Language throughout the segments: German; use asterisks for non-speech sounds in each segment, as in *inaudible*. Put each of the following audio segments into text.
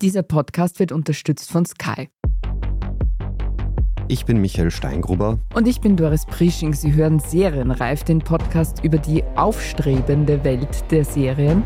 Dieser Podcast wird unterstützt von Sky. Ich bin Michael Steingruber. Und ich bin Doris Prisching. Sie hören Serienreif, den Podcast über die aufstrebende Welt der Serien.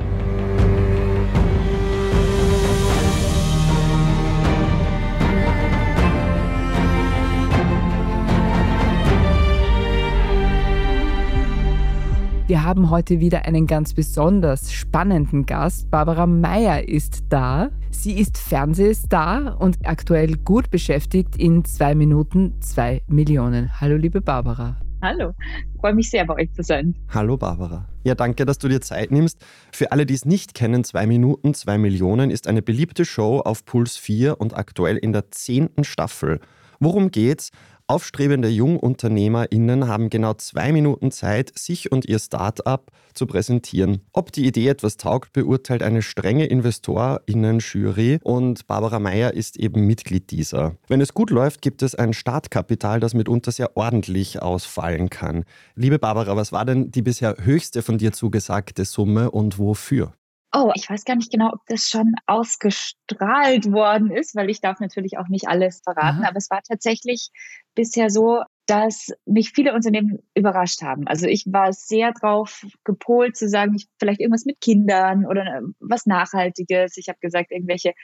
Wir haben heute wieder einen ganz besonders spannenden Gast. Barbara Meyer ist da. Sie ist Fernsehstar und aktuell gut beschäftigt in zwei Minuten zwei Millionen. Hallo, liebe Barbara. Hallo, freue mich sehr, bei euch zu sein. Hallo, Barbara. Ja, danke, dass du dir Zeit nimmst. Für alle, die es nicht kennen, zwei Minuten zwei Millionen ist eine beliebte Show auf Puls 4 und aktuell in der zehnten Staffel. Worum geht's? Aufstrebende JungunternehmerInnen haben genau zwei Minuten Zeit, sich und ihr Start-up zu präsentieren. Ob die Idee etwas taugt, beurteilt eine strenge InvestorInnen-Jury und Barbara Meyer ist eben Mitglied dieser. Wenn es gut läuft, gibt es ein Startkapital, das mitunter sehr ordentlich ausfallen kann. Liebe Barbara, was war denn die bisher höchste von dir zugesagte Summe und wofür? Oh, ich weiß gar nicht genau, ob das schon ausgestrahlt worden ist, weil ich darf natürlich auch nicht alles verraten. Mhm. Aber es war tatsächlich bisher so, dass mich viele Unternehmen überrascht haben. Also ich war sehr drauf gepolt zu sagen, ich, vielleicht irgendwas mit Kindern oder äh, was Nachhaltiges. Ich habe gesagt, irgendwelche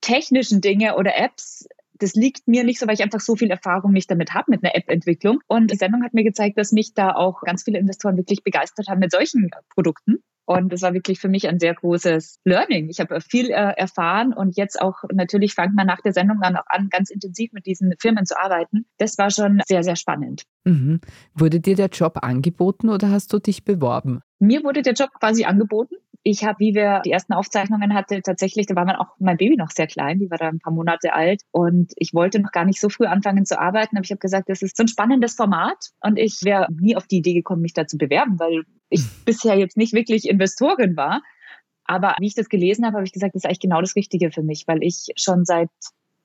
technischen Dinge oder Apps. Das liegt mir nicht so, weil ich einfach so viel Erfahrung nicht damit habe, mit einer App-Entwicklung. Und die Sendung hat mir gezeigt, dass mich da auch ganz viele Investoren wirklich begeistert haben mit solchen Produkten. Und das war wirklich für mich ein sehr großes Learning. Ich habe viel äh, erfahren und jetzt auch natürlich fängt man nach der Sendung dann auch an, ganz intensiv mit diesen Firmen zu arbeiten. Das war schon sehr, sehr spannend. Mhm. Wurde dir der Job angeboten oder hast du dich beworben? Mir wurde der Job quasi angeboten. Ich habe, wie wir die ersten Aufzeichnungen hatten, tatsächlich, da war man auch mein Baby noch sehr klein, die war da ein paar Monate alt und ich wollte noch gar nicht so früh anfangen zu arbeiten, aber ich habe gesagt, das ist so ein spannendes Format und ich wäre nie auf die Idee gekommen, mich da zu bewerben, weil ich hm. bisher jetzt nicht wirklich Investorin war. Aber wie ich das gelesen habe, habe ich gesagt, das ist eigentlich genau das Richtige für mich, weil ich schon seit,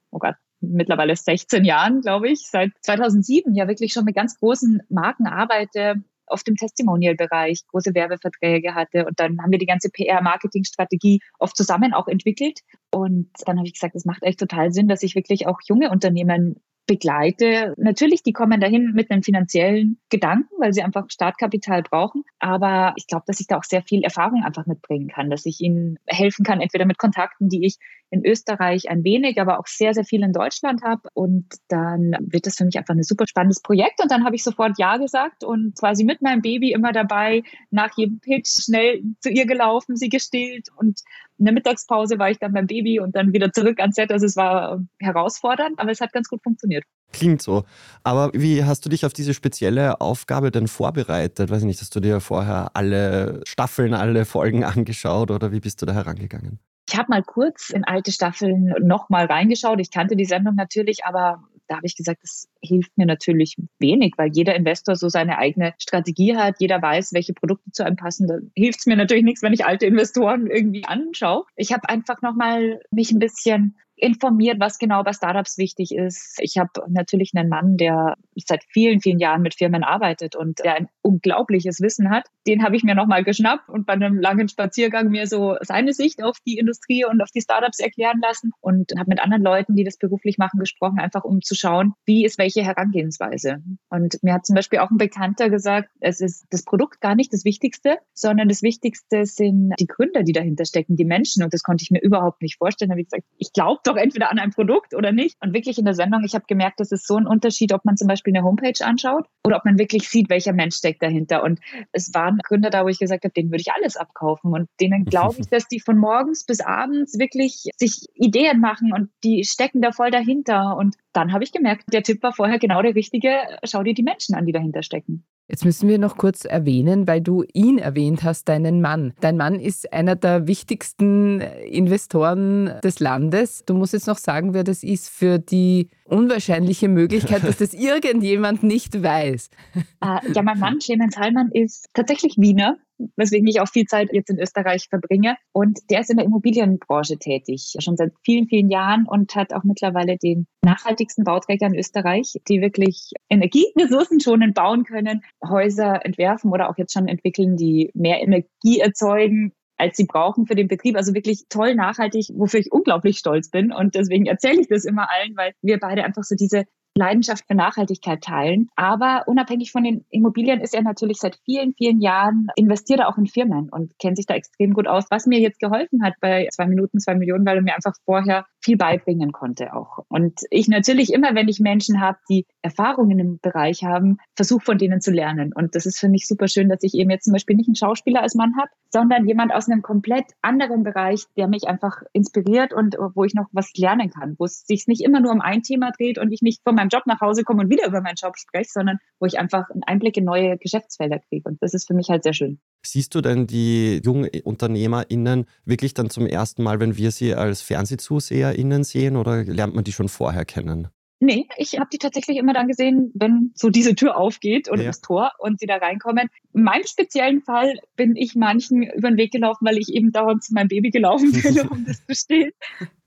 oh Gott, mittlerweile 16 Jahren, glaube ich, seit 2007 ja wirklich schon mit ganz großen Marken arbeite, auf dem Testimonial-Bereich große Werbeverträge hatte. Und dann haben wir die ganze PR-Marketing-Strategie oft zusammen auch entwickelt. Und dann habe ich gesagt, es macht echt total Sinn, dass ich wirklich auch junge Unternehmen begleite. Natürlich, die kommen dahin mit einem finanziellen Gedanken, weil sie einfach Startkapital brauchen. Aber ich glaube, dass ich da auch sehr viel Erfahrung einfach mitbringen kann, dass ich ihnen helfen kann, entweder mit Kontakten, die ich in Österreich ein wenig, aber auch sehr, sehr viel in Deutschland habe. Und dann wird das für mich einfach ein super spannendes Projekt. Und dann habe ich sofort Ja gesagt und quasi mit meinem Baby immer dabei, nach jedem Pitch schnell zu ihr gelaufen, sie gestillt. Und in der Mittagspause war ich dann beim Baby und dann wieder zurück ans Set. Also es war herausfordernd, aber es hat ganz gut funktioniert. Klingt so. Aber wie hast du dich auf diese spezielle Aufgabe denn vorbereitet? Weiß ich nicht, hast du dir vorher alle Staffeln, alle Folgen angeschaut oder wie bist du da herangegangen? Ich habe mal kurz in alte Staffeln nochmal reingeschaut. Ich kannte die Sendung natürlich, aber da habe ich gesagt, das hilft mir natürlich wenig, weil jeder Investor so seine eigene Strategie hat. Jeder weiß, welche Produkte zu einem passen. Da hilft es mir natürlich nichts, wenn ich alte Investoren irgendwie anschaue. Ich habe einfach nochmal mich ein bisschen informiert, was genau bei Startups wichtig ist. Ich habe natürlich einen Mann, der seit vielen, vielen Jahren mit Firmen arbeitet und der ein unglaubliches Wissen hat. Den habe ich mir nochmal geschnappt und bei einem langen Spaziergang mir so seine Sicht auf die Industrie und auf die Startups erklären lassen und habe mit anderen Leuten, die das beruflich machen, gesprochen, einfach um zu schauen, wie ist welche Herangehensweise. Und mir hat zum Beispiel auch ein Bekannter gesagt, es ist das Produkt gar nicht das Wichtigste, sondern das Wichtigste sind die Gründer, die dahinter stecken, die Menschen. Und das konnte ich mir überhaupt nicht vorstellen. Da habe ich gesagt, ich glaube doch entweder an ein Produkt oder nicht. Und wirklich in der Sendung, ich habe gemerkt, das ist so ein Unterschied, ob man zum Beispiel eine Homepage anschaut oder ob man wirklich sieht, welcher Mensch steckt dahinter. Und es waren Gründer da, wo ich gesagt habe, denen würde ich alles abkaufen. Und denen glaube ich, *laughs* dass die von morgens bis abends wirklich sich Ideen machen und die stecken da voll dahinter. Und dann habe ich gemerkt, der Tipp war vorher genau der richtige. Schau dir die Menschen an, die dahinter stecken. Jetzt müssen wir noch kurz erwähnen, weil du ihn erwähnt hast, deinen Mann. Dein Mann ist einer der wichtigsten Investoren des Landes. Du musst jetzt noch sagen, wer das ist für die unwahrscheinliche Möglichkeit, dass das *laughs* irgendjemand nicht weiß. Äh, ja, mein Mann, Clemens Heilmann, ist tatsächlich Wiener weswegen ich auch viel Zeit jetzt in Österreich verbringe. Und der ist in der Immobilienbranche tätig, schon seit vielen, vielen Jahren und hat auch mittlerweile den nachhaltigsten Bauträger in Österreich, die wirklich energieressourcenschonend bauen können, Häuser entwerfen oder auch jetzt schon entwickeln, die mehr Energie erzeugen als sie brauchen für den Betrieb. Also wirklich toll, nachhaltig, wofür ich unglaublich stolz bin. Und deswegen erzähle ich das immer allen, weil wir beide einfach so diese Leidenschaft für Nachhaltigkeit teilen. Aber unabhängig von den Immobilien ist er natürlich seit vielen, vielen Jahren investiert er auch in Firmen und kennt sich da extrem gut aus, was mir jetzt geholfen hat bei zwei Minuten, zwei Millionen, weil er mir einfach vorher viel beibringen konnte auch. Und ich natürlich immer, wenn ich Menschen habe, die Erfahrungen im Bereich haben, versuche von denen zu lernen. Und das ist für mich super schön, dass ich eben jetzt zum Beispiel nicht einen Schauspieler als Mann habe, sondern jemand aus einem komplett anderen Bereich, der mich einfach inspiriert und wo ich noch was lernen kann, wo es sich nicht immer nur um ein Thema dreht und ich nicht von meinem Job nach Hause komme und wieder über meinen Job spreche, sondern wo ich einfach einen Einblick in neue Geschäftsfelder kriege. Und das ist für mich halt sehr schön. Siehst du denn die jungen UnternehmerInnen wirklich dann zum ersten Mal, wenn wir sie als FernsehzuseherInnen sehen oder lernt man die schon vorher kennen? Nee, ich habe die tatsächlich immer dann gesehen, wenn so diese Tür aufgeht oder ja. das Tor und sie da reinkommen. In meinem speziellen Fall bin ich manchen über den Weg gelaufen, weil ich eben dauernd zu meinem Baby gelaufen *laughs* bin, um das zu stehen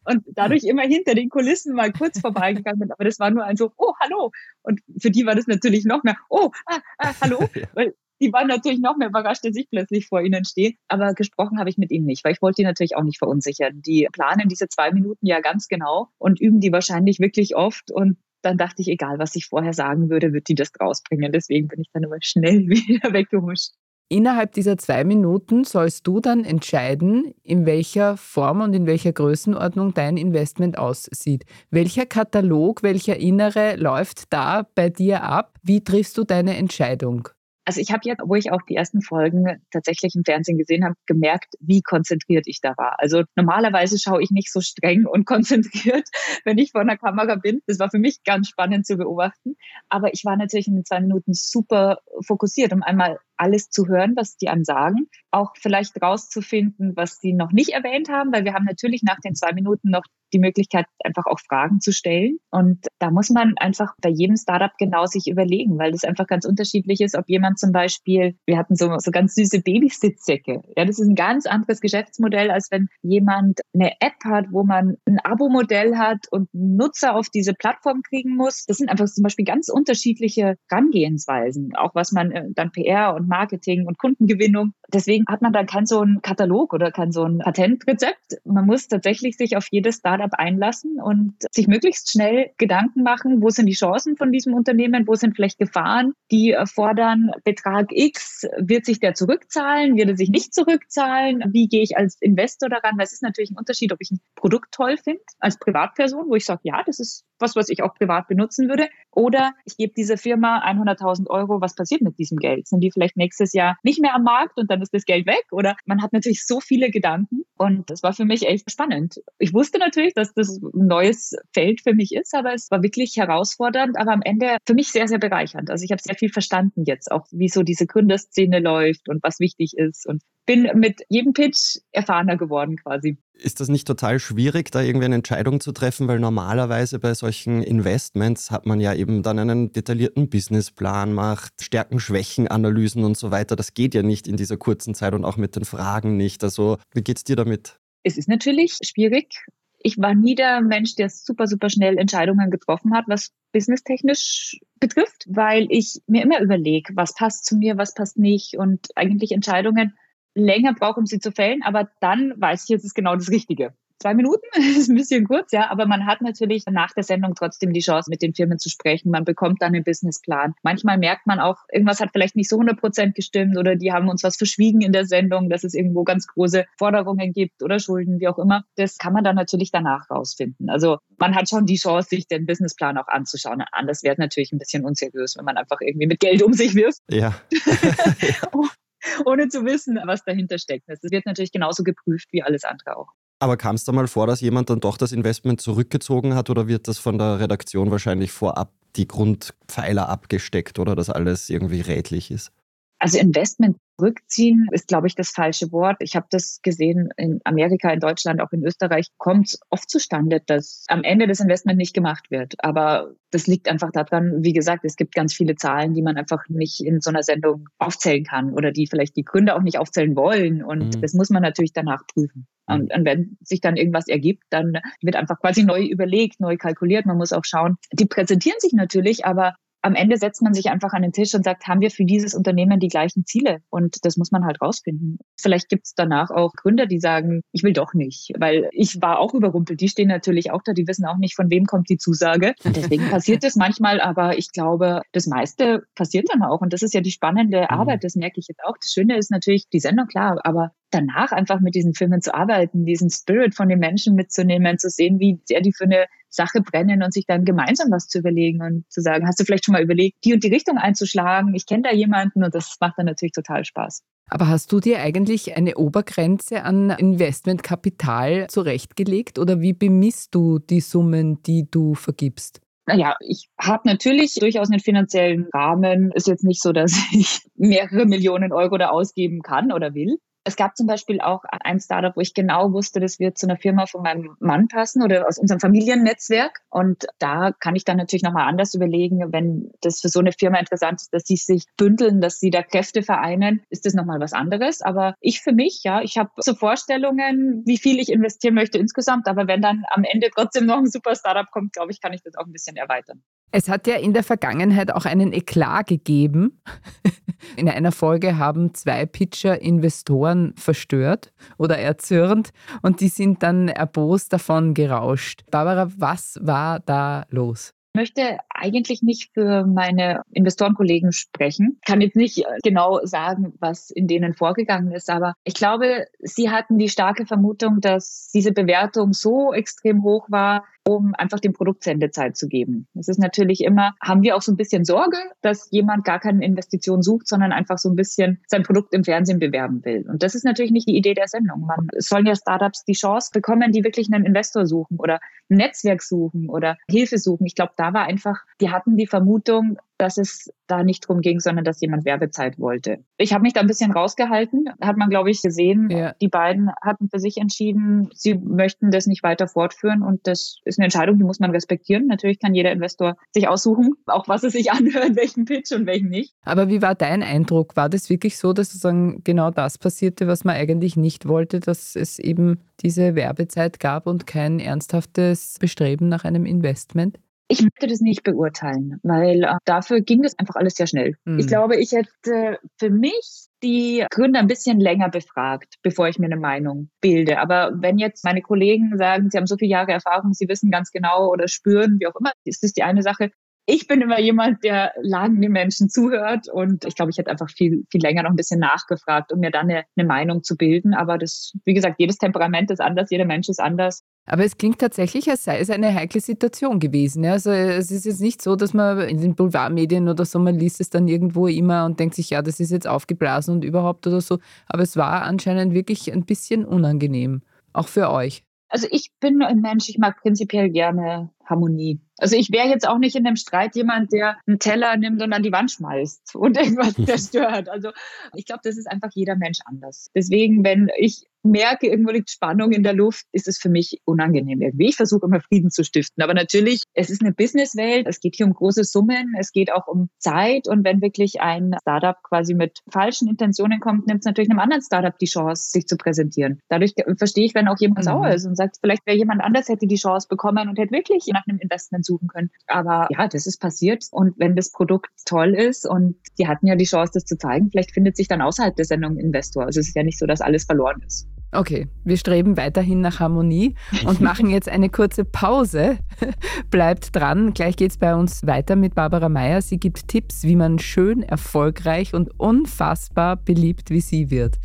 und dadurch immer hinter den Kulissen mal kurz vorbeigegangen bin. Aber das war nur ein so, oh, hallo. Und für die war das natürlich noch mehr, oh, ah, ah, hallo. *laughs* Weil die waren natürlich noch mehr überrascht, dass ich plötzlich vor ihnen stehe. Aber gesprochen habe ich mit ihnen nicht, weil ich wollte die natürlich auch nicht verunsichern. Die planen diese zwei Minuten ja ganz genau und üben die wahrscheinlich wirklich oft. Und dann dachte ich, egal was ich vorher sagen würde, wird die das draus bringen. Deswegen bin ich dann immer schnell *laughs* wieder weggehuscht. Innerhalb dieser zwei Minuten sollst du dann entscheiden, in welcher Form und in welcher Größenordnung dein Investment aussieht. Welcher Katalog, welcher innere läuft da bei dir ab? Wie triffst du deine Entscheidung? Also ich habe jetzt, wo ich auch die ersten Folgen tatsächlich im Fernsehen gesehen habe, gemerkt, wie konzentriert ich da war. Also normalerweise schaue ich nicht so streng und *laughs* konzentriert, wenn ich vor der Kamera bin. Das war für mich ganz spannend zu beobachten. Aber ich war natürlich in den zwei Minuten super fokussiert, um einmal alles zu hören, was die einem sagen, auch vielleicht rauszufinden, was sie noch nicht erwähnt haben, weil wir haben natürlich nach den zwei Minuten noch die Möglichkeit, einfach auch Fragen zu stellen. Und da muss man einfach bei jedem Startup genau sich überlegen, weil das einfach ganz unterschiedlich ist, ob jemand zum Beispiel, wir hatten so, so ganz süße Babysitzsäcke. Ja, das ist ein ganz anderes Geschäftsmodell, als wenn jemand eine App hat, wo man ein Abo-Modell hat und Nutzer auf diese Plattform kriegen muss. Das sind einfach zum Beispiel ganz unterschiedliche Herangehensweisen, auch was man äh, dann PR und Marketing und Kundengewinnung. Deswegen hat man da kein so ein Katalog oder kein so ein Patentrezept. Man muss tatsächlich sich auf jedes Startup einlassen und sich möglichst schnell Gedanken machen, wo sind die Chancen von diesem Unternehmen, wo sind vielleicht Gefahren, die erfordern Betrag X, wird sich der zurückzahlen, wird er sich nicht zurückzahlen, wie gehe ich als Investor daran, weil es ist natürlich ein Unterschied, ob ich ein Produkt toll finde als Privatperson, wo ich sage, ja, das ist was, was ich auch privat benutzen würde. Oder ich gebe dieser Firma 100.000 Euro, was passiert mit diesem Geld? Sind die vielleicht nächstes Jahr nicht mehr am Markt und dann ist das Geld weg? Oder man hat natürlich so viele Gedanken und das war für mich echt spannend. Ich wusste natürlich, dass das ein neues Feld für mich ist, aber es war wirklich herausfordernd, aber am Ende für mich sehr, sehr bereichernd. Also ich habe sehr viel verstanden jetzt auch, wie so diese Gründerszene läuft und was wichtig ist und bin mit jedem Pitch erfahrener geworden quasi. Ist das nicht total schwierig, da irgendwie eine Entscheidung zu treffen? Weil normalerweise bei solchen Investments hat man ja eben dann einen detaillierten Businessplan, macht Stärken, Schwächen, Analysen und so weiter. Das geht ja nicht in dieser kurzen Zeit und auch mit den Fragen nicht. Also, wie geht es dir damit? Es ist natürlich schwierig. Ich war nie der Mensch, der super, super schnell Entscheidungen getroffen hat, was businesstechnisch betrifft, weil ich mir immer überlege, was passt zu mir, was passt nicht und eigentlich Entscheidungen länger brauche, um sie zu fällen, aber dann weiß ich, jetzt ist genau das Richtige. Zwei Minuten *laughs* ist ein bisschen kurz, ja, aber man hat natürlich nach der Sendung trotzdem die Chance, mit den Firmen zu sprechen. Man bekommt dann einen Businessplan. Manchmal merkt man auch, irgendwas hat vielleicht nicht so 100 Prozent gestimmt oder die haben uns was verschwiegen in der Sendung, dass es irgendwo ganz große Forderungen gibt oder Schulden, wie auch immer. Das kann man dann natürlich danach rausfinden. Also man hat schon die Chance, sich den Businessplan auch anzuschauen. Anders wäre natürlich ein bisschen unseriös, wenn man einfach irgendwie mit Geld um sich wirft. Ja. *laughs* *laughs* *laughs* ohne zu wissen, was dahinter steckt. Das wird natürlich genauso geprüft wie alles andere auch. Aber kam es da mal vor, dass jemand dann doch das Investment zurückgezogen hat oder wird das von der Redaktion wahrscheinlich vorab die Grundpfeiler abgesteckt oder dass alles irgendwie rätlich ist? Also Investment Rückziehen ist, glaube ich, das falsche Wort. Ich habe das gesehen in Amerika, in Deutschland, auch in Österreich, kommt es oft zustande, dass am Ende das Investment nicht gemacht wird. Aber das liegt einfach daran, wie gesagt, es gibt ganz viele Zahlen, die man einfach nicht in so einer Sendung aufzählen kann oder die vielleicht die Gründer auch nicht aufzählen wollen. Und mhm. das muss man natürlich danach prüfen. Mhm. Und, und, wenn sich dann irgendwas ergibt, dann wird einfach quasi neu überlegt, neu kalkuliert. Man muss auch schauen, die präsentieren sich natürlich, aber am Ende setzt man sich einfach an den Tisch und sagt, haben wir für dieses Unternehmen die gleichen Ziele? Und das muss man halt rausfinden. Vielleicht gibt es danach auch Gründer, die sagen, ich will doch nicht, weil ich war auch überrumpelt. Die stehen natürlich auch da, die wissen auch nicht, von wem kommt die Zusage. *laughs* Und deswegen passiert es manchmal, aber ich glaube, das meiste passiert dann auch. Und das ist ja die spannende mhm. Arbeit, das merke ich jetzt auch. Das Schöne ist natürlich die Sendung, klar, aber danach einfach mit diesen Filmen zu arbeiten, diesen Spirit von den Menschen mitzunehmen, zu sehen, wie sehr die für eine Sache brennen und sich dann gemeinsam was zu überlegen und zu sagen, hast du vielleicht schon mal überlegt, die und die Richtung einzuschlagen? Ich kenne da jemanden und das macht dann natürlich total Spaß. Aber hast du dir eigentlich eine Obergrenze an Investmentkapital zurechtgelegt oder wie bemisst du die Summen, die du vergibst? Naja, ich habe natürlich durchaus einen finanziellen Rahmen. Ist jetzt nicht so, dass *laughs* ich mehrere Millionen Euro da ausgeben kann oder will. Es gab zum Beispiel auch ein Startup, wo ich genau wusste, das wird zu einer Firma von meinem Mann passen oder aus unserem Familiennetzwerk. Und da kann ich dann natürlich nochmal anders überlegen, wenn das für so eine Firma interessant ist, dass sie sich bündeln, dass sie da Kräfte vereinen, ist das nochmal was anderes. Aber ich für mich, ja, ich habe so Vorstellungen, wie viel ich investieren möchte insgesamt. Aber wenn dann am Ende trotzdem noch ein super Startup kommt, glaube ich, kann ich das auch ein bisschen erweitern. Es hat ja in der Vergangenheit auch einen Eklat gegeben. *laughs* In einer Folge haben zwei Pitcher Investoren verstört oder erzürnt und die sind dann erbost davon gerauscht. Barbara, was war da los? möchte eigentlich nicht für meine Investorenkollegen sprechen. Kann jetzt nicht äh, genau sagen, was in denen vorgegangen ist, aber ich glaube, sie hatten die starke Vermutung, dass diese Bewertung so extrem hoch war, um einfach dem Produkt Sendezeit zu geben. Es ist natürlich immer, haben wir auch so ein bisschen Sorge, dass jemand gar keine Investition sucht, sondern einfach so ein bisschen sein Produkt im Fernsehen bewerben will. Und das ist natürlich nicht die Idee der Sendung. Man sollen ja Startups die Chance bekommen, die wirklich einen Investor suchen oder ein Netzwerk suchen oder Hilfe suchen. Ich glaube, da war einfach, die hatten die Vermutung, dass es da nicht drum ging, sondern dass jemand Werbezeit wollte. Ich habe mich da ein bisschen rausgehalten, hat man, glaube ich, gesehen. Ja. Die beiden hatten für sich entschieden, sie möchten das nicht weiter fortführen und das ist eine Entscheidung, die muss man respektieren. Natürlich kann jeder Investor sich aussuchen, auch was er sich *laughs* anhört, welchen Pitch und welchen nicht. Aber wie war dein Eindruck? War das wirklich so, dass sozusagen genau das passierte, was man eigentlich nicht wollte, dass es eben diese Werbezeit gab und kein ernsthaftes Bestreben nach einem Investment? Ich möchte das nicht beurteilen, weil äh, dafür ging das einfach alles sehr schnell. Mhm. Ich glaube, ich hätte für mich die Gründer ein bisschen länger befragt, bevor ich mir eine Meinung bilde. Aber wenn jetzt meine Kollegen sagen, sie haben so viele Jahre Erfahrung, sie wissen ganz genau oder spüren, wie auch immer, ist das die eine Sache. Ich bin immer jemand, der lang den Menschen zuhört und ich glaube, ich hätte einfach viel, viel länger noch ein bisschen nachgefragt, um mir dann eine, eine Meinung zu bilden. Aber das, wie gesagt, jedes Temperament ist anders, jeder Mensch ist anders. Aber es klingt tatsächlich, als sei es eine heikle Situation gewesen. Also es ist jetzt nicht so, dass man in den Boulevardmedien oder so, man liest es dann irgendwo immer und denkt sich, ja, das ist jetzt aufgeblasen und überhaupt oder so. Aber es war anscheinend wirklich ein bisschen unangenehm, auch für euch. Also ich bin ein Mensch, ich mag prinzipiell gerne Harmonie. Also ich wäre jetzt auch nicht in einem Streit jemand, der einen Teller nimmt und an die Wand schmeißt und *laughs* irgendwas *laughs* zerstört. Also ich glaube, das ist einfach jeder Mensch anders. Deswegen, wenn ich merke, irgendwo liegt Spannung in der Luft, ist es für mich unangenehm irgendwie. Ich versuche immer Frieden zu stiften. Aber natürlich, es ist eine Businesswelt, es geht hier um große Summen, es geht auch um Zeit. Und wenn wirklich ein Startup quasi mit falschen Intentionen kommt, nimmt es natürlich einem anderen Startup die Chance, sich zu präsentieren. Dadurch verstehe ich, wenn auch jemand mhm. sauer ist und sagt, vielleicht wäre jemand anders hätte die Chance bekommen und hätte wirklich nach einem Investment suchen können. Aber ja, das ist passiert. Und wenn das Produkt toll ist und die hatten ja die Chance, das zu zeigen, vielleicht findet sich dann außerhalb der Sendung ein Investor. Also es ist ja nicht so, dass alles verloren ist. Okay, wir streben weiterhin nach Harmonie und *laughs* machen jetzt eine kurze Pause. *laughs* Bleibt dran, gleich geht es bei uns weiter mit Barbara Meyer. Sie gibt Tipps, wie man schön, erfolgreich und unfassbar beliebt wie sie wird.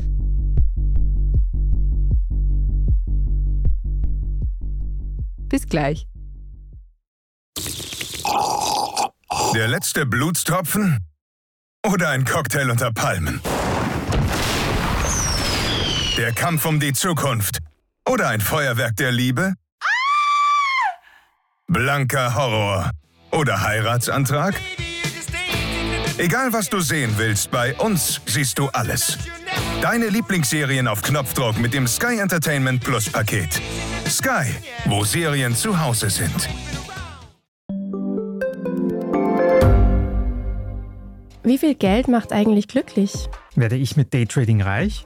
Bis gleich. Der letzte Blutstropfen oder ein Cocktail unter Palmen? Der Kampf um die Zukunft. Oder ein Feuerwerk der Liebe? Blanker Horror. Oder Heiratsantrag? Egal was du sehen willst, bei uns siehst du alles. Deine Lieblingsserien auf Knopfdruck mit dem Sky Entertainment Plus Paket. Sky, wo Serien zu Hause sind. Wie viel Geld macht eigentlich glücklich? Werde ich mit Daytrading reich?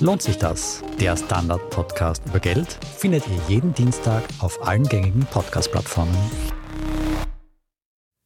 Lohnt sich das? Der Standard-Podcast über Geld findet ihr jeden Dienstag auf allen gängigen Podcast-Plattformen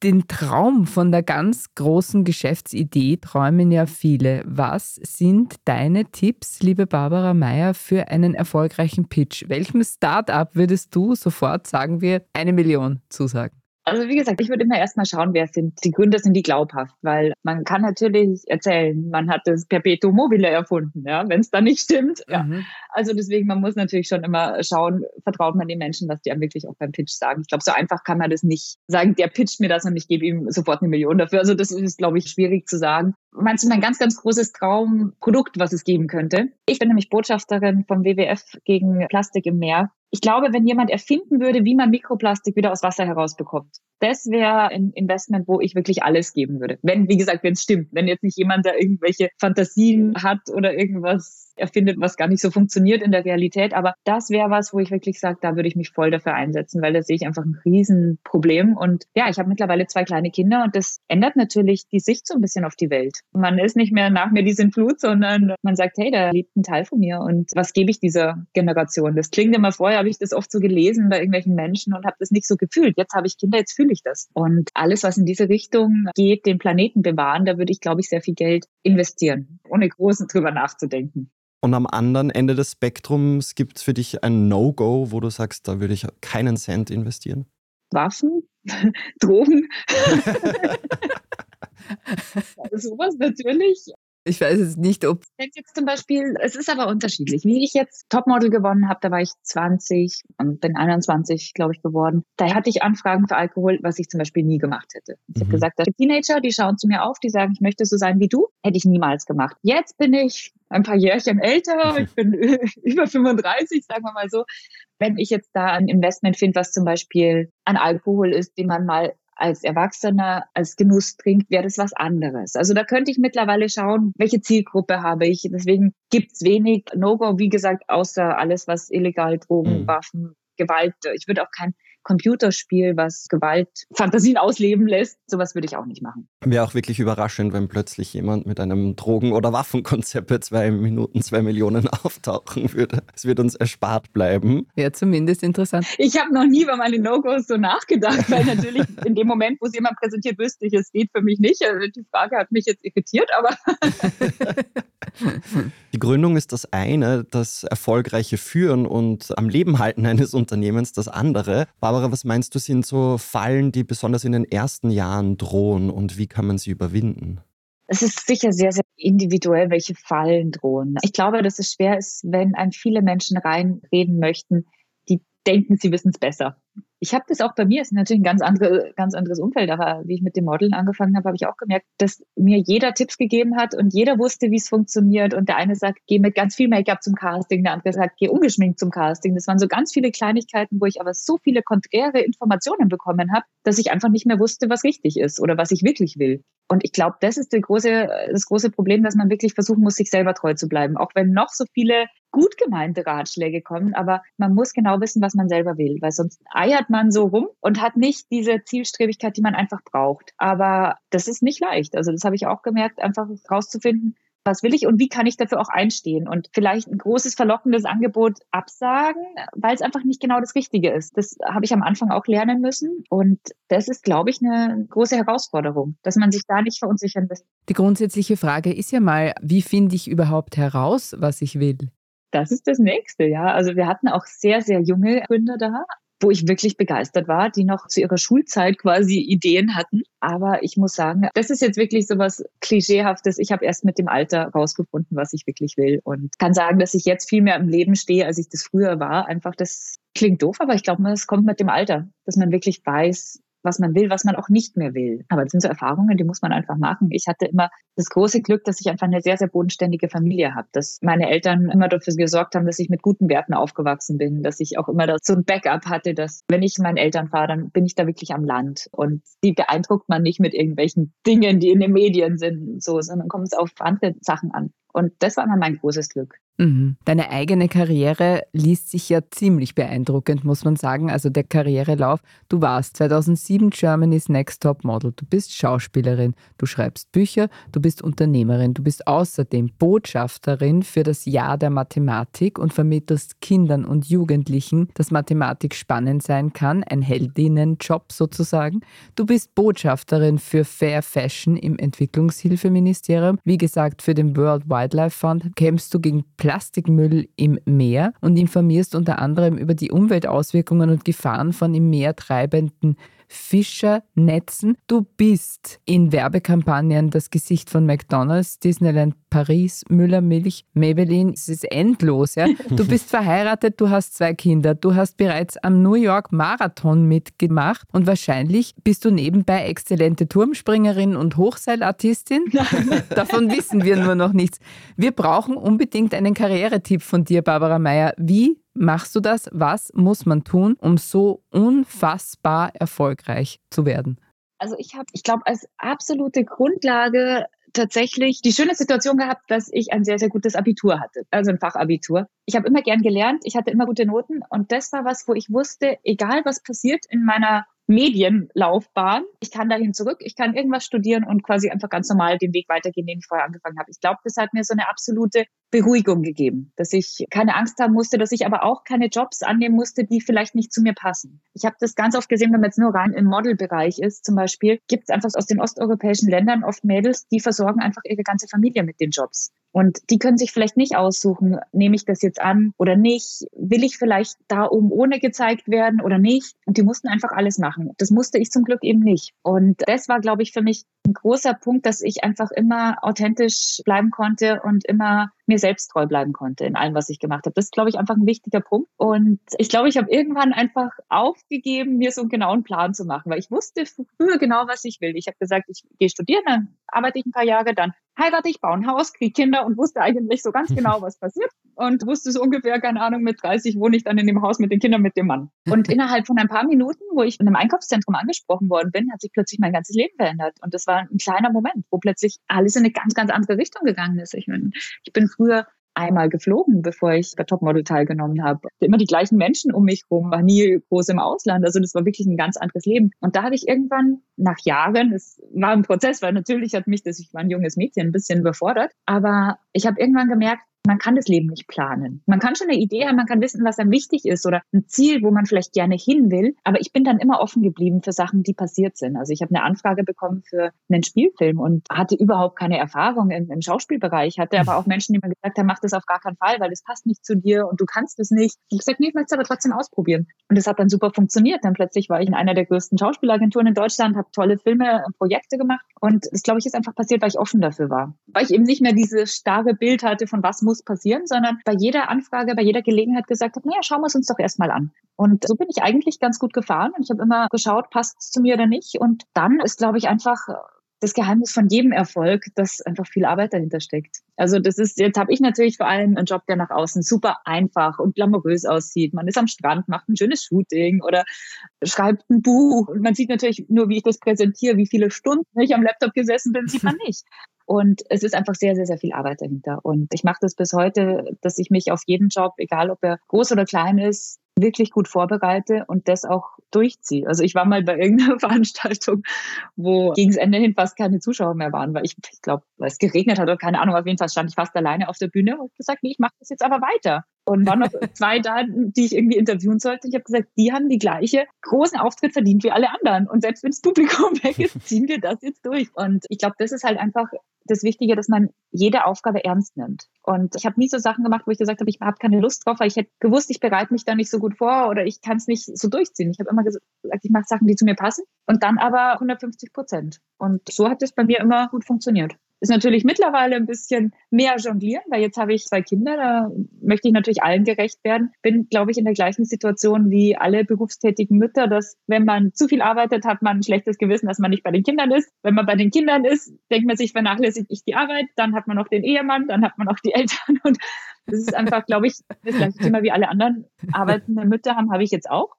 den Traum von der ganz großen Geschäftsidee träumen ja viele. Was sind deine Tipps, liebe Barbara Meyer, für einen erfolgreichen Pitch? Welchem Startup würdest du sofort, sagen wir, eine Million zusagen? Also wie gesagt, ich würde immer erstmal schauen, wer sind die Gründer, sind die glaubhaft, weil man kann natürlich erzählen, man hat das Perpetuum mobile erfunden, ja, wenn es dann nicht stimmt. Ja. Mhm. Also deswegen, man muss natürlich schon immer schauen, vertraut man den Menschen, was die einem wirklich auch beim Pitch sagen. Ich glaube, so einfach kann man das nicht sagen, der pitcht mir das und ich gebe ihm sofort eine Million dafür. Also das ist, glaube ich, schwierig zu sagen. Meinst du mein ganz, ganz großes Traumprodukt, was es geben könnte? Ich bin nämlich Botschafterin vom WWF gegen Plastik im Meer ich glaube, wenn jemand erfinden würde, wie man Mikroplastik wieder aus Wasser herausbekommt, das wäre ein Investment, wo ich wirklich alles geben würde. Wenn, wie gesagt, wenn es stimmt. Wenn jetzt nicht jemand, der irgendwelche Fantasien hat oder irgendwas erfindet, was gar nicht so funktioniert in der Realität. Aber das wäre was, wo ich wirklich sage, da würde ich mich voll dafür einsetzen, weil da sehe ich einfach ein Riesenproblem. Und ja, ich habe mittlerweile zwei kleine Kinder und das ändert natürlich die Sicht so ein bisschen auf die Welt. Man ist nicht mehr nach mir die sind Flut, sondern man sagt, hey, da lebt ein Teil von mir und was gebe ich dieser Generation? Das klingt immer vorher, habe ich das oft so gelesen bei irgendwelchen Menschen und habe das nicht so gefühlt. Jetzt habe ich Kinder, jetzt fühle ich das. Und alles, was in diese Richtung geht, den Planeten bewahren, da würde ich, glaube ich, sehr viel Geld investieren, ohne großen drüber nachzudenken. Und am anderen Ende des Spektrums gibt es für dich ein No-Go, wo du sagst, da würde ich keinen Cent investieren? Waffen, *laughs* Drogen. *laughs* *laughs* Sowas natürlich. Ich weiß jetzt nicht, ob. Jetzt zum Beispiel, es ist aber unterschiedlich. Wie ich jetzt Topmodel gewonnen habe, da war ich 20 und bin 21, glaube ich, geworden. Da hatte ich Anfragen für Alkohol, was ich zum Beispiel nie gemacht hätte. Ich mhm. habe gesagt, die Teenager, die schauen zu mir auf, die sagen, ich möchte so sein wie du, hätte ich niemals gemacht. Jetzt bin ich ein paar Jährchen älter, ich bin *laughs* über 35, sagen wir mal so. Wenn ich jetzt da ein Investment finde, was zum Beispiel an Alkohol ist, den man mal als Erwachsener als Genuss trinkt, wäre das was anderes. Also da könnte ich mittlerweile schauen, welche Zielgruppe habe ich. Deswegen gibt's wenig No-Go, wie gesagt, außer alles, was illegal Drogen, mhm. Waffen, Gewalt. Ich würde auch kein Computerspiel, was Gewalt, Fantasien ausleben lässt. Sowas würde ich auch nicht machen. Wäre auch wirklich überraschend, wenn plötzlich jemand mit einem Drogen- oder Waffenkonzept bei zwei Minuten zwei Millionen *laughs* auftauchen würde. Es wird uns erspart bleiben. Wäre zumindest interessant. Ich habe noch nie über meine No-Gos so nachgedacht, weil natürlich *laughs* in dem Moment, wo es jemand präsentiert, wüsste ich, es geht für mich nicht. Also die Frage hat mich jetzt irritiert, aber. *laughs* die Gründung ist das eine, das erfolgreiche Führen und am Leben halten eines Unternehmens das andere. War Barbara, was meinst du, sind so Fallen, die besonders in den ersten Jahren drohen und wie kann man sie überwinden? Es ist sicher sehr, sehr individuell, welche Fallen drohen. Ich glaube, dass es schwer ist, wenn einem viele Menschen reinreden möchten, die denken, sie wissen es besser ich habe das auch bei mir, ist natürlich ein ganz, andere, ganz anderes Umfeld, aber wie ich mit dem Modeln angefangen habe, habe ich auch gemerkt, dass mir jeder Tipps gegeben hat und jeder wusste, wie es funktioniert. Und der eine sagt, geh mit ganz viel Make-up zum Casting, der andere sagt, geh ungeschminkt zum Casting. Das waren so ganz viele Kleinigkeiten, wo ich aber so viele konträre Informationen bekommen habe, dass ich einfach nicht mehr wusste, was richtig ist oder was ich wirklich will. Und ich glaube, das ist große, das große Problem, dass man wirklich versuchen muss, sich selber treu zu bleiben. Auch wenn noch so viele gut gemeinte Ratschläge kommen, aber man muss genau wissen, was man selber will, weil sonst eiert man so rum und hat nicht diese Zielstrebigkeit, die man einfach braucht. Aber das ist nicht leicht. Also das habe ich auch gemerkt, einfach rauszufinden, was will ich und wie kann ich dafür auch einstehen und vielleicht ein großes verlockendes Angebot absagen, weil es einfach nicht genau das Richtige ist. Das habe ich am Anfang auch lernen müssen und das ist, glaube ich, eine große Herausforderung, dass man sich da nicht verunsichern lässt. Die grundsätzliche Frage ist ja mal, wie finde ich überhaupt heraus, was ich will? Das ist das nächste, ja. Also wir hatten auch sehr, sehr junge Gründer da, wo ich wirklich begeistert war, die noch zu ihrer Schulzeit quasi Ideen hatten. Aber ich muss sagen, das ist jetzt wirklich so was Klischeehaftes. Ich habe erst mit dem Alter rausgefunden, was ich wirklich will und kann sagen, dass ich jetzt viel mehr im Leben stehe, als ich das früher war. Einfach das klingt doof, aber ich glaube, das kommt mit dem Alter, dass man wirklich weiß, was man will, was man auch nicht mehr will. Aber das sind so Erfahrungen, die muss man einfach machen. Ich hatte immer das große Glück, dass ich einfach eine sehr, sehr bodenständige Familie habe, dass meine Eltern immer dafür gesorgt haben, dass ich mit guten Werten aufgewachsen bin, dass ich auch immer so ein Backup hatte, dass wenn ich meinen Eltern fahre, dann bin ich da wirklich am Land. Und die beeindruckt man nicht mit irgendwelchen Dingen, die in den Medien sind, so, sondern kommt es auf andere Sachen an. Und das war immer mein großes Glück. Mhm. Deine eigene Karriere liest sich ja ziemlich beeindruckend, muss man sagen. Also der Karrierelauf. Du warst 2007 Germany's Next Top Model. Du bist Schauspielerin, du schreibst Bücher, du bist Unternehmerin, du bist außerdem Botschafterin für das Jahr der Mathematik und vermittelst Kindern und Jugendlichen, dass Mathematik spannend sein kann, ein Heldinnenjob sozusagen. Du bist Botschafterin für Fair Fashion im Entwicklungshilfeministerium. Wie gesagt, für den World Wildlife Fund kämpfst du gegen Plastikmüll im Meer und informierst unter anderem über die Umweltauswirkungen und Gefahren von im Meer treibenden Fischernetzen. Du bist in Werbekampagnen das Gesicht von McDonald's, Disneyland Paris, Müller Milch, Maybelline. Es ist endlos. Ja? *laughs* Du bist verheiratet, du hast zwei Kinder, du hast bereits am New York Marathon mitgemacht und wahrscheinlich bist du nebenbei exzellente Turmspringerin und Hochseilartistin. *laughs* Davon wissen wir nur noch nichts. Wir brauchen unbedingt einen Karrieretipp von dir, Barbara Meyer. Wie machst du das? Was muss man tun, um so unfassbar erfolgreich zu werden? Also ich habe, ich glaube, als absolute Grundlage tatsächlich die schöne Situation gehabt, dass ich ein sehr, sehr gutes Abitur hatte, also ein Fachabitur. Ich habe immer gern gelernt, ich hatte immer gute Noten und das war was, wo ich wusste, egal was passiert in meiner Medienlaufbahn. Ich kann dahin zurück, ich kann irgendwas studieren und quasi einfach ganz normal den Weg weitergehen, den ich vorher angefangen habe. Ich glaube, das hat mir so eine absolute Beruhigung gegeben, dass ich keine Angst haben musste, dass ich aber auch keine Jobs annehmen musste, die vielleicht nicht zu mir passen. Ich habe das ganz oft gesehen, wenn man jetzt nur rein im Modelbereich ist, zum Beispiel, gibt es einfach aus den osteuropäischen Ländern oft Mädels, die versorgen einfach ihre ganze Familie mit den Jobs. Und die können sich vielleicht nicht aussuchen, nehme ich das jetzt an oder nicht, will ich vielleicht da oben ohne gezeigt werden oder nicht. Und die mussten einfach alles machen. Das musste ich zum Glück eben nicht. Und das war, glaube ich, für mich ein großer Punkt, dass ich einfach immer authentisch bleiben konnte und immer mir selbst treu bleiben konnte in allem, was ich gemacht habe. Das ist, glaube ich, einfach ein wichtiger Punkt. Und ich glaube, ich habe irgendwann einfach aufgegeben, mir so einen genauen Plan zu machen, weil ich wusste früher genau, was ich will. Ich habe gesagt, ich gehe studieren, dann arbeite ich ein paar Jahre, dann heirate ich, baue ein Haus, kriege Kinder und wusste eigentlich so ganz genau, *laughs* was passiert. Und wusste so ungefähr, keine Ahnung, mit 30 wohne ich dann in dem Haus mit den Kindern, mit dem Mann. Und innerhalb von ein paar Minuten, wo ich in einem Einkaufszentrum angesprochen worden bin, hat sich plötzlich mein ganzes Leben verändert. Und das war ein kleiner Moment, wo plötzlich alles in eine ganz, ganz andere Richtung gegangen ist. Ich, bin, ich bin früher einmal geflogen, bevor ich bei Topmodel teilgenommen habe. Immer die gleichen Menschen um mich rum, war nie groß im Ausland. Also das war wirklich ein ganz anderes Leben. Und da habe ich irgendwann nach Jahren, es war ein Prozess, weil natürlich hat mich das, ich war ein junges Mädchen, ein bisschen überfordert, aber ich habe irgendwann gemerkt, man kann das Leben nicht planen. Man kann schon eine Idee haben, man kann wissen, was einem wichtig ist oder ein Ziel, wo man vielleicht gerne hin will. Aber ich bin dann immer offen geblieben für Sachen, die passiert sind. Also ich habe eine Anfrage bekommen für einen Spielfilm und hatte überhaupt keine Erfahrung im, im Schauspielbereich, hatte aber auch Menschen, die mir gesagt haben, mach das auf gar keinen Fall, weil das passt nicht zu dir und du kannst es nicht. Ich habe gesagt, nee, ich möchte es aber trotzdem ausprobieren. Und das hat dann super funktioniert. Dann plötzlich war ich in einer der größten Schauspielagenturen in Deutschland, habe tolle Filme, Projekte gemacht. Und das, glaube ich, ist einfach passiert, weil ich offen dafür war. Weil ich eben nicht mehr dieses starre Bild hatte von was muss passieren, sondern bei jeder Anfrage, bei jeder Gelegenheit gesagt habe, naja, schauen wir es uns doch erstmal an. Und so bin ich eigentlich ganz gut gefahren und ich habe immer geschaut, passt es zu mir oder nicht. Und dann ist, glaube ich, einfach das Geheimnis von jedem Erfolg, dass einfach viel Arbeit dahinter steckt. Also das ist, jetzt habe ich natürlich vor allem einen Job, der nach außen super einfach und glamourös aussieht. Man ist am Strand, macht ein schönes Shooting oder schreibt ein Buch. Und man sieht natürlich nur, wie ich das präsentiere, wie viele Stunden ich am Laptop gesessen bin, sieht man nicht. Und es ist einfach sehr, sehr, sehr viel Arbeit dahinter. Und ich mache das bis heute, dass ich mich auf jeden Job, egal ob er groß oder klein ist, wirklich gut vorbereite und das auch durchziehe. Also ich war mal bei *laughs* irgendeiner Veranstaltung, wo gegen das Ende hin fast keine Zuschauer mehr waren, weil ich, ich glaube, weil es geregnet hat oder keine Ahnung, auf jeden Fall stand ich fast alleine auf der Bühne und gesagt, nee, ich mache das jetzt aber weiter. Und waren noch zwei da, die ich irgendwie interviewen sollte. Ich habe gesagt, die haben die gleiche großen Auftritt verdient wie alle anderen. Und selbst wenn das Publikum *laughs* weg ist, ziehen wir das jetzt durch. Und ich glaube, das ist halt einfach das Wichtige, dass man jede Aufgabe ernst nimmt. Und ich habe nie so Sachen gemacht, wo ich gesagt habe, ich habe keine Lust drauf, weil ich hätte gewusst, ich bereite mich da nicht so gut vor oder ich kann es nicht so durchziehen. Ich habe immer gesagt, ich mache Sachen, die zu mir passen und dann aber 150 Prozent. Und so hat es bei mir immer gut funktioniert. Ist natürlich mittlerweile ein bisschen mehr jonglieren, weil jetzt habe ich zwei Kinder, da möchte ich natürlich allen gerecht werden. Bin, glaube ich, in der gleichen Situation wie alle berufstätigen Mütter, dass wenn man zu viel arbeitet, hat man ein schlechtes Gewissen, dass man nicht bei den Kindern ist. Wenn man bei den Kindern ist, denkt man sich, vernachlässigt ich die Arbeit, dann hat man noch den Ehemann, dann hat man noch die Eltern und Das ist einfach, glaube ich, das gleiche Thema wie alle anderen arbeitenden Mütter haben, habe ich jetzt auch.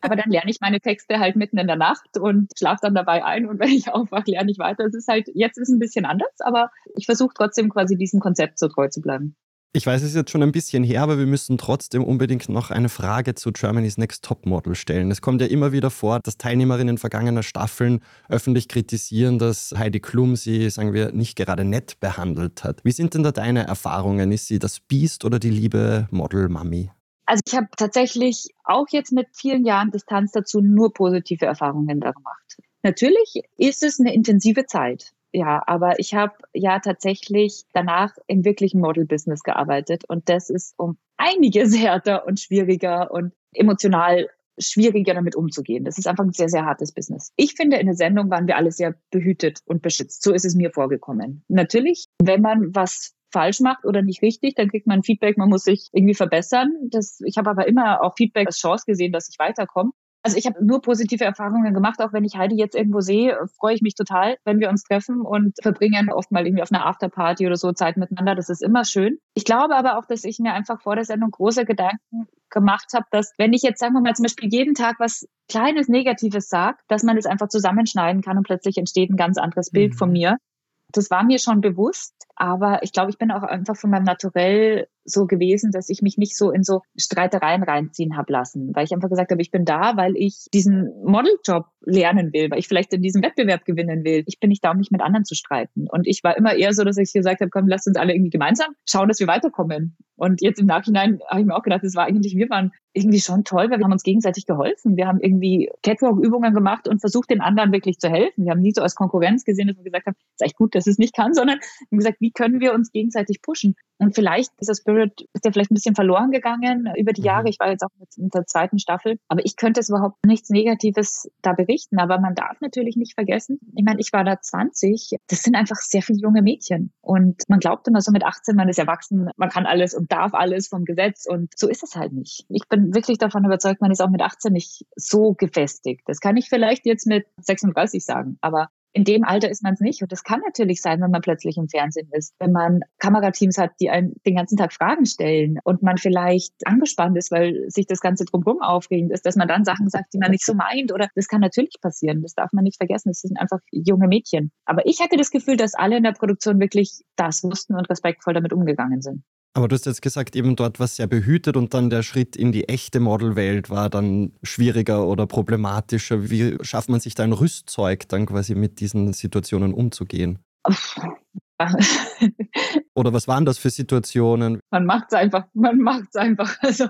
Aber dann lerne ich meine Texte halt mitten in der Nacht und schlafe dann dabei ein und wenn ich aufwache, lerne ich weiter. Es ist halt, jetzt ist ein bisschen anders, aber ich versuche trotzdem quasi diesem Konzept so treu zu bleiben. Ich weiß, es ist jetzt schon ein bisschen her, aber wir müssen trotzdem unbedingt noch eine Frage zu Germany's Next Top Model stellen. Es kommt ja immer wieder vor, dass Teilnehmerinnen vergangener Staffeln öffentlich kritisieren, dass Heidi Klum sie, sagen wir, nicht gerade nett behandelt hat. Wie sind denn da deine Erfahrungen? Ist sie das Biest oder die liebe Model-Mami? Also ich habe tatsächlich auch jetzt mit vielen Jahren Distanz dazu nur positive Erfahrungen da gemacht. Natürlich ist es eine intensive Zeit ja, aber ich habe ja tatsächlich danach im wirklichen Model-Business gearbeitet und das ist um einiges *laughs* härter und schwieriger und emotional schwieriger damit umzugehen. Das ist einfach ein sehr, sehr hartes Business. Ich finde, in der Sendung waren wir alle sehr behütet und beschützt. So ist es mir vorgekommen. Natürlich, wenn man was falsch macht oder nicht richtig, dann kriegt man Feedback, man muss sich irgendwie verbessern. Das, ich habe aber immer auch Feedback als Chance gesehen, dass ich weiterkomme. Also ich habe nur positive Erfahrungen gemacht, auch wenn ich Heidi jetzt irgendwo sehe, freue ich mich total, wenn wir uns treffen und verbringen oft mal irgendwie auf einer Afterparty oder so Zeit miteinander. Das ist immer schön. Ich glaube aber auch, dass ich mir einfach vor der Sendung große Gedanken gemacht habe, dass wenn ich jetzt, sagen wir mal, zum Beispiel jeden Tag was Kleines Negatives sage, dass man das einfach zusammenschneiden kann und plötzlich entsteht ein ganz anderes Bild mhm. von mir. Das war mir schon bewusst, aber ich glaube, ich bin auch einfach von meinem Naturell so gewesen, dass ich mich nicht so in so Streitereien reinziehen habe lassen, weil ich einfach gesagt habe, ich bin da, weil ich diesen Modeljob lernen will, weil ich vielleicht in diesem Wettbewerb gewinnen will. Ich bin nicht da, um mich mit anderen zu streiten. Und ich war immer eher so, dass ich gesagt habe, komm, lasst uns alle irgendwie gemeinsam schauen, dass wir weiterkommen. Und jetzt im Nachhinein habe ich mir auch gedacht, das war eigentlich, wir waren irgendwie schon toll, weil wir haben uns gegenseitig geholfen. Wir haben irgendwie Catwalk-Übungen gemacht und versucht, den anderen wirklich zu helfen. Wir haben nie so als Konkurrenz gesehen, dass wir gesagt haben, ist echt gut, dass es nicht kann, sondern wir haben gesagt, wie können wir uns gegenseitig pushen? Und vielleicht ist der Spirit, ist der vielleicht ein bisschen verloren gegangen über die Jahre. Mhm. Ich war jetzt auch in der zweiten Staffel. Aber ich könnte es überhaupt nichts Negatives da berichten. Aber man darf natürlich nicht vergessen, ich meine, ich war da 20. Das sind einfach sehr viele junge Mädchen. Und man glaubt immer so mit 18, man ist erwachsen, man kann alles und darf alles vom Gesetz. Und so ist es halt nicht. Ich bin wirklich davon überzeugt, man ist auch mit 18 nicht so gefestigt. Das kann ich vielleicht jetzt mit 36 sagen. Aber in dem Alter ist man es nicht. Und das kann natürlich sein, wenn man plötzlich im Fernsehen ist, wenn man Kamerateams hat, die einen den ganzen Tag Fragen stellen und man vielleicht angespannt ist, weil sich das Ganze drumherum aufregend ist, dass man dann Sachen sagt, die man nicht so meint. Oder das kann natürlich passieren. Das darf man nicht vergessen. Das sind einfach junge Mädchen. Aber ich hatte das Gefühl, dass alle in der Produktion wirklich das wussten und respektvoll damit umgegangen sind. Aber du hast jetzt gesagt, eben dort war es sehr behütet und dann der Schritt in die echte Modelwelt war dann schwieriger oder problematischer. Wie schafft man sich da ein Rüstzeug, dann quasi mit diesen Situationen umzugehen? *laughs* oder was waren das für Situationen? Man macht es einfach, man macht es einfach. *laughs* Also,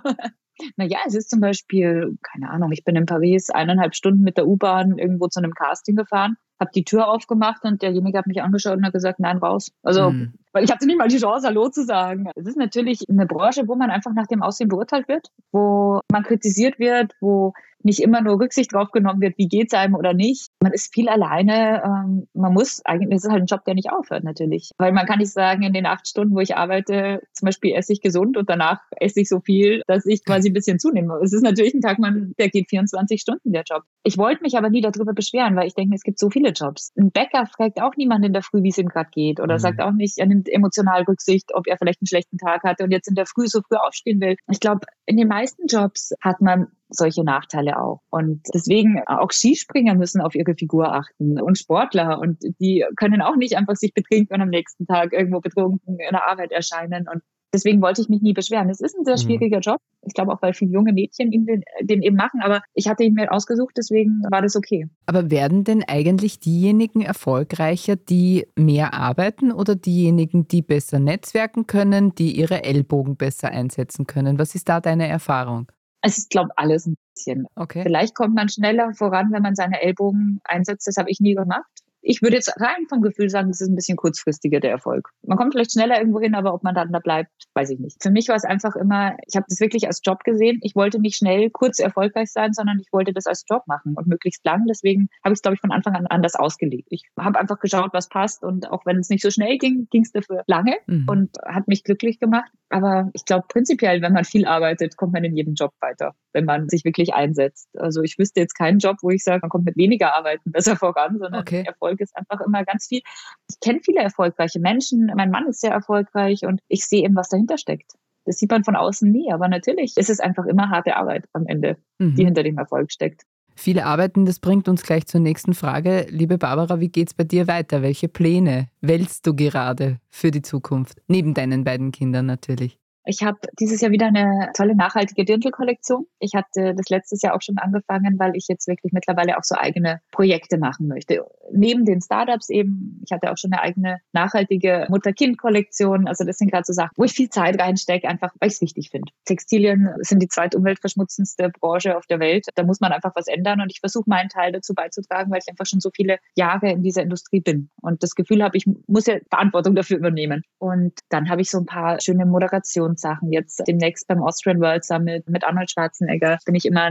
naja, es ist zum Beispiel, keine Ahnung, ich bin in Paris eineinhalb Stunden mit der U-Bahn irgendwo zu einem Casting gefahren habe die Tür aufgemacht und derjenige hat mich angeschaut und hat gesagt, nein, raus. Also, mhm. Weil ich hatte nicht mal die Chance, Hallo zu sagen. Es ist natürlich eine Branche, wo man einfach nach dem Aussehen beurteilt wird, wo man kritisiert wird, wo nicht immer nur Rücksicht drauf genommen wird, wie geht's einem oder nicht. Man ist viel alleine. Ähm, man muss eigentlich, es ist halt ein Job, der nicht aufhört natürlich. Weil man kann nicht sagen, in den acht Stunden, wo ich arbeite, zum Beispiel esse ich gesund und danach esse ich so viel, dass ich quasi ein bisschen zunehme. Es ist natürlich ein Tag, man, der geht 24 Stunden, der Job. Ich wollte mich aber nie darüber beschweren, weil ich denke, es gibt so viele Jobs. Ein Bäcker fragt auch niemand in der Früh, wie es ihm gerade geht oder mhm. sagt auch nicht, er nimmt emotional Rücksicht, ob er vielleicht einen schlechten Tag hatte und jetzt in der Früh so früh aufstehen will. Ich glaube, in den meisten Jobs hat man solche Nachteile auch. Und deswegen auch Skispringer müssen auf ihre Figur achten und Sportler und die können auch nicht einfach sich betrinken und am nächsten Tag irgendwo betrunken in der Arbeit erscheinen. Und deswegen wollte ich mich nie beschweren. Es ist ein sehr mhm. schwieriger Job. Ich glaube auch, weil viele junge Mädchen den, den eben machen, aber ich hatte ihn mir ausgesucht, deswegen war das okay. Aber werden denn eigentlich diejenigen erfolgreicher, die mehr arbeiten oder diejenigen, die besser netzwerken können, die ihre Ellbogen besser einsetzen können? Was ist da deine Erfahrung? Es ist, glaube alles ein bisschen. Okay. Vielleicht kommt man schneller voran, wenn man seine Ellbogen einsetzt. Das habe ich nie gemacht ich würde jetzt rein vom Gefühl sagen, das ist ein bisschen kurzfristiger der Erfolg. Man kommt vielleicht schneller irgendwo hin, aber ob man dann da bleibt, weiß ich nicht. Für mich war es einfach immer, ich habe das wirklich als Job gesehen. Ich wollte nicht schnell kurz erfolgreich sein, sondern ich wollte das als Job machen und möglichst lang. Deswegen habe ich es, glaube ich, von Anfang an anders ausgelegt. Ich habe einfach geschaut, was passt und auch wenn es nicht so schnell ging, ging es dafür lange mhm. und hat mich glücklich gemacht. Aber ich glaube prinzipiell, wenn man viel arbeitet, kommt man in jedem Job weiter, wenn man sich wirklich einsetzt. Also ich wüsste jetzt keinen Job, wo ich sage, man kommt mit weniger Arbeiten besser *laughs* voran, sondern okay. Erfolg ist einfach immer ganz viel. Ich kenne viele erfolgreiche Menschen. Mein Mann ist sehr erfolgreich und ich sehe eben, was dahinter steckt. Das sieht man von außen nie, aber natürlich ist es einfach immer harte Arbeit am Ende, mhm. die hinter dem Erfolg steckt. Viele arbeiten, das bringt uns gleich zur nächsten Frage. Liebe Barbara, wie geht es bei dir weiter? Welche Pläne wälzt du gerade für die Zukunft? Neben deinen beiden Kindern natürlich. Ich habe dieses Jahr wieder eine tolle nachhaltige Dirndl-Kollektion. Ich hatte das letztes Jahr auch schon angefangen, weil ich jetzt wirklich mittlerweile auch so eigene Projekte machen möchte. Neben den Startups eben, ich hatte auch schon eine eigene nachhaltige Mutter-Kind-Kollektion. Also das sind gerade so Sachen, wo ich viel Zeit reinstecke, einfach weil ich es wichtig finde. Textilien sind die zweitumweltverschmutzendste Branche auf der Welt. Da muss man einfach was ändern und ich versuche meinen Teil dazu beizutragen, weil ich einfach schon so viele Jahre in dieser Industrie bin und das Gefühl habe, ich muss ja Verantwortung dafür übernehmen. Und dann habe ich so ein paar schöne Moderationen Sachen. Jetzt demnächst beim Austrian World Summit mit Arnold Schwarzenegger bin ich immer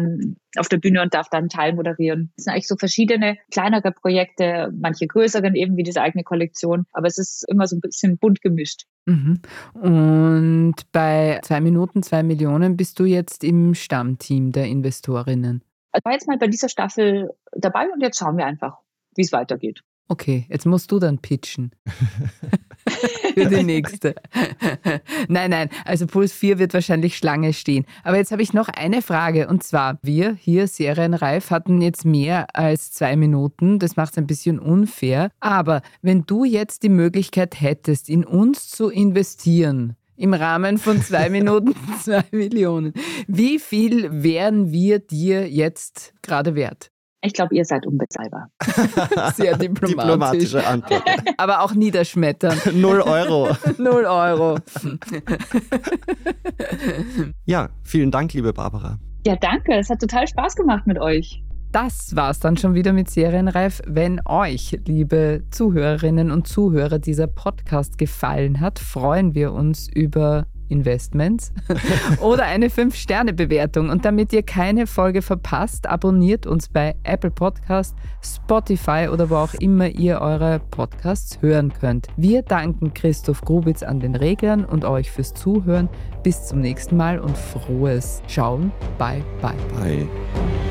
auf der Bühne und darf dann Teil moderieren. Es sind eigentlich so verschiedene kleinere Projekte, manche größeren eben wie diese eigene Kollektion, aber es ist immer so ein bisschen bunt gemischt. Mhm. Und bei zwei Minuten, zwei Millionen bist du jetzt im Stammteam der Investorinnen. Ich war jetzt mal bei dieser Staffel dabei und jetzt schauen wir einfach, wie es weitergeht. Okay, jetzt musst du dann pitchen. *laughs* Für die nächste. nein, nein, also Puls 4 wird wahrscheinlich Schlange stehen. Aber jetzt habe ich noch eine Frage und zwar, wir hier Serienreif hatten jetzt mehr als zwei Minuten. Das macht es ein bisschen unfair. Aber wenn du jetzt die Möglichkeit hättest, in uns zu investieren, im Rahmen von zwei *laughs* Minuten zwei Millionen. Wie viel wären wir dir jetzt gerade wert? Ich glaube, ihr seid unbezahlbar. *laughs* Sehr diplomatisch. Diplomatische Antwort. *laughs* Aber auch niederschmettern. *laughs* Null Euro. Null Euro. ja, vielen Dank, liebe Barbara. Ja, danke. Es hat total Spaß gemacht mit euch. Das war's dann schon wieder mit Serienreif. Wenn euch, liebe Zuhörerinnen und Zuhörer, dieser Podcast gefallen hat, freuen wir uns über Investments *laughs* oder eine 5-Sterne-Bewertung. Und damit ihr keine Folge verpasst, abonniert uns bei Apple Podcast, Spotify oder wo auch immer ihr eure Podcasts hören könnt. Wir danken Christoph Grubitz an den Reglern und euch fürs Zuhören. Bis zum nächsten Mal und frohes Schauen. Bye, bye. Bye.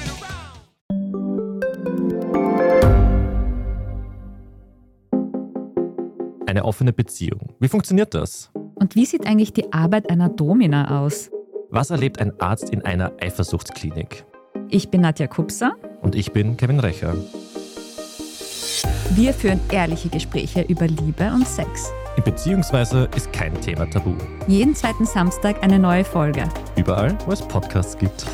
Eine offene Beziehung. Wie funktioniert das? Und wie sieht eigentlich die Arbeit einer Domina aus? Was erlebt ein Arzt in einer Eifersuchtsklinik? Ich bin Nadja Kupser. Und ich bin Kevin Recher. Wir führen ehrliche Gespräche über Liebe und Sex. Beziehungsweise ist kein Thema tabu. Jeden zweiten Samstag eine neue Folge. Überall, wo es Podcasts gibt.